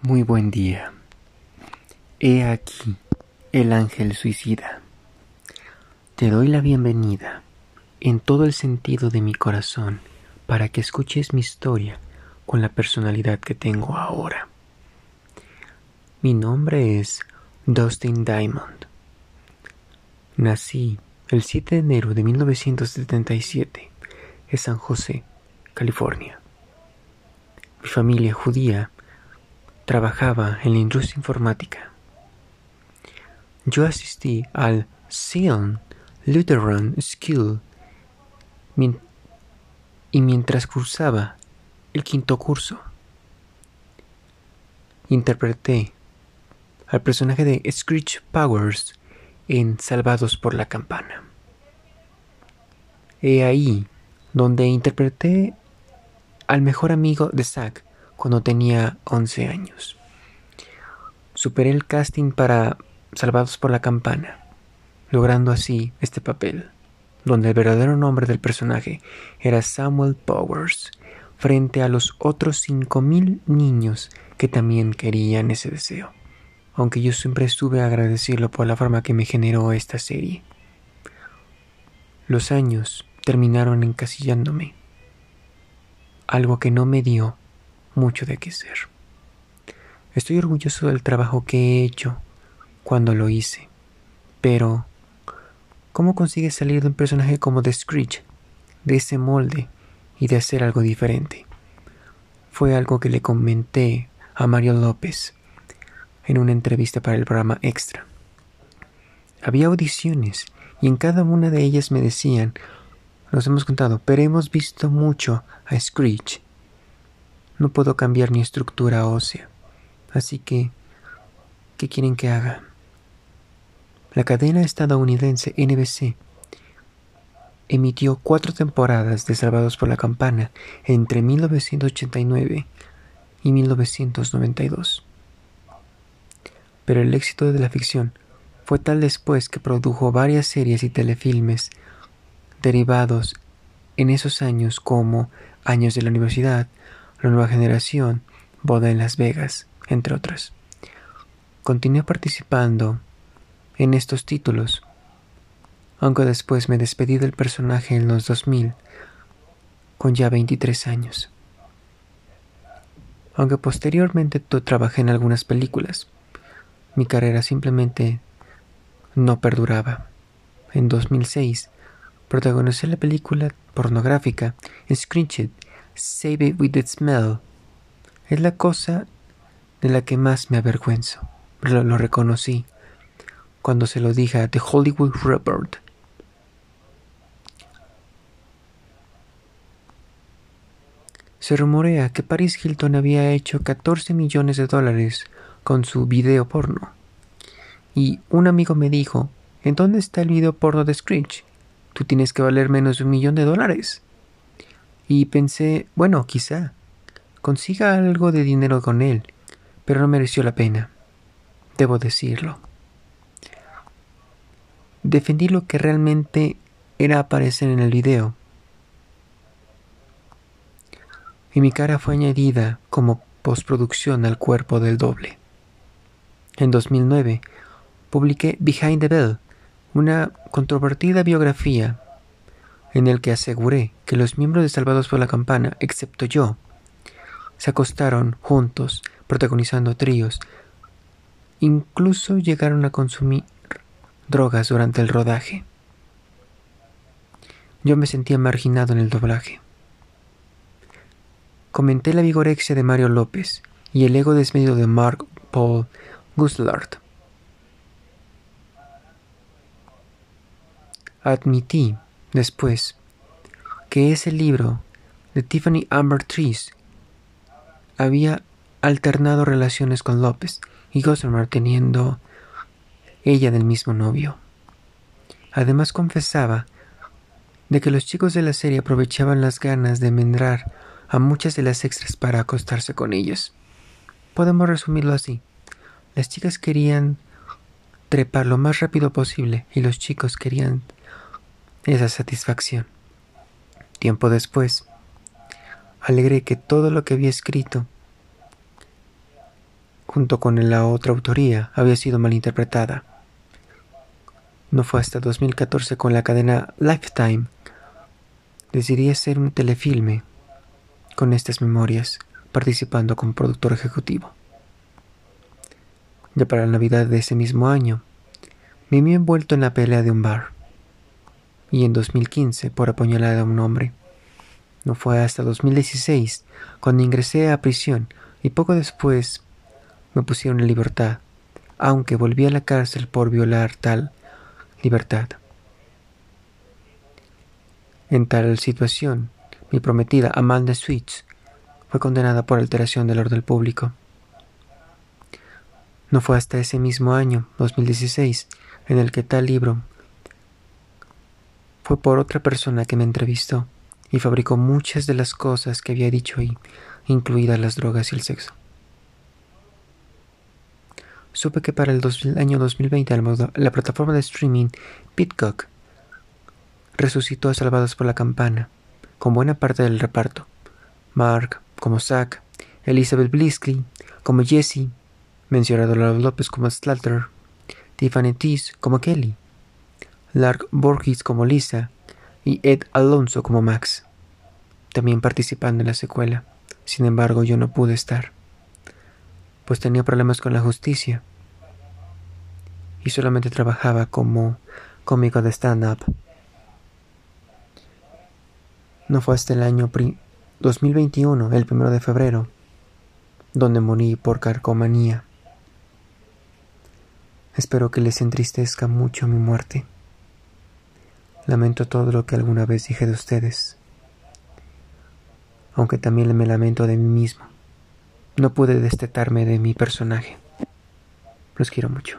Muy buen día. He aquí el ángel suicida. Te doy la bienvenida en todo el sentido de mi corazón para que escuches mi historia con la personalidad que tengo ahora. Mi nombre es Dustin Diamond. Nací el 7 de enero de 1977 en San José, California. Mi familia judía trabajaba en la industria informática. Yo asistí al Zion Lutheran School y mientras cursaba el quinto curso, interpreté al personaje de Screech Powers en Salvados por la Campana. He ahí donde interpreté al mejor amigo de Zack cuando tenía 11 años. Superé el casting para Salvados por la Campana, logrando así este papel, donde el verdadero nombre del personaje era Samuel Powers, frente a los otros 5.000 niños que también querían ese deseo, aunque yo siempre estuve agradecido por la forma que me generó esta serie. Los años terminaron encasillándome, algo que no me dio mucho de qué ser. Estoy orgulloso del trabajo que he hecho cuando lo hice, pero ¿cómo consigues salir de un personaje como The Screech, de ese molde y de hacer algo diferente? Fue algo que le comenté a Mario López en una entrevista para el programa Extra. Había audiciones y en cada una de ellas me decían, nos hemos contado, pero hemos visto mucho a Screech no puedo cambiar mi estructura ósea. Así que, ¿qué quieren que haga? La cadena estadounidense NBC emitió cuatro temporadas de Salvados por la Campana entre 1989 y 1992. Pero el éxito de la ficción fue tal después que produjo varias series y telefilmes derivados en esos años como Años de la Universidad, la nueva generación, Boda en Las Vegas, entre otras. Continué participando en estos títulos, aunque después me despedí del personaje en los 2000, con ya 23 años. Aunque posteriormente trabajé en algunas películas, mi carrera simplemente no perduraba. En 2006, protagonicé la película pornográfica Screenshot Save It With The Smell es la cosa de la que más me avergüenzo. Lo, lo reconocí cuando se lo dije a The Hollywood Report. Se rumorea que Paris Hilton había hecho 14 millones de dólares con su video porno. Y un amigo me dijo, ¿en dónde está el video porno de Screech? Tú tienes que valer menos de un millón de dólares y pensé, bueno, quizá consiga algo de dinero con él, pero no mereció la pena, debo decirlo. Defendí lo que realmente era aparecer en el video. Y mi cara fue añadida como postproducción al cuerpo del doble. En 2009 publiqué Behind the Bell, una controvertida biografía en el que aseguré que los miembros de Salvados por la Campana, excepto yo, se acostaron juntos, protagonizando tríos. Incluso llegaron a consumir drogas durante el rodaje. Yo me sentía marginado en el doblaje. Comenté la vigorexia de Mario López y el ego desmedido de Mark Paul Guslard. Admití después que ese libro de Tiffany Amber Trees había alternado relaciones con López y Gossamer teniendo ella del mismo novio. Además confesaba de que los chicos de la serie aprovechaban las ganas de mendrar a muchas de las extras para acostarse con ellos. Podemos resumirlo así. Las chicas querían trepar lo más rápido posible y los chicos querían esa satisfacción. Tiempo después, alegré que todo lo que había escrito junto con la otra autoría, había sido malinterpretada. No fue hasta 2014 con la cadena Lifetime decidí hacer un telefilme con estas memorias, participando como productor ejecutivo. Ya para la Navidad de ese mismo año, me vi envuelto en la pelea de un bar, y en 2015 por apuñalar a un hombre. No fue hasta 2016 cuando ingresé a prisión y poco después me pusieron en libertad, aunque volví a la cárcel por violar tal libertad. En tal situación, mi prometida Amanda Switch fue condenada por alteración del orden público. No fue hasta ese mismo año, 2016, en el que tal libro fue por otra persona que me entrevistó y fabricó muchas de las cosas que había dicho ahí, incluidas las drogas y el sexo. Supe que para el, año 2020 la plataforma de streaming Pitcock resucitó a Salvados por la Campana, con buena parte del reparto. Mark como Zack, Elizabeth Bliskley como Jessie, mencionado López como Slater, Tiffany Tees como Kelly, Lark Borges como Lisa y Ed Alonso como Max, también participando en la secuela. Sin embargo, yo no pude estar, pues tenía problemas con la justicia y solamente trabajaba como cómico de stand-up. No fue hasta el año 2021, el primero de febrero, donde morí por carcomanía. Espero que les entristezca mucho mi muerte. Lamento todo lo que alguna vez dije de ustedes, aunque también me lamento de mí mismo. No pude destetarme de mi personaje. Los quiero mucho.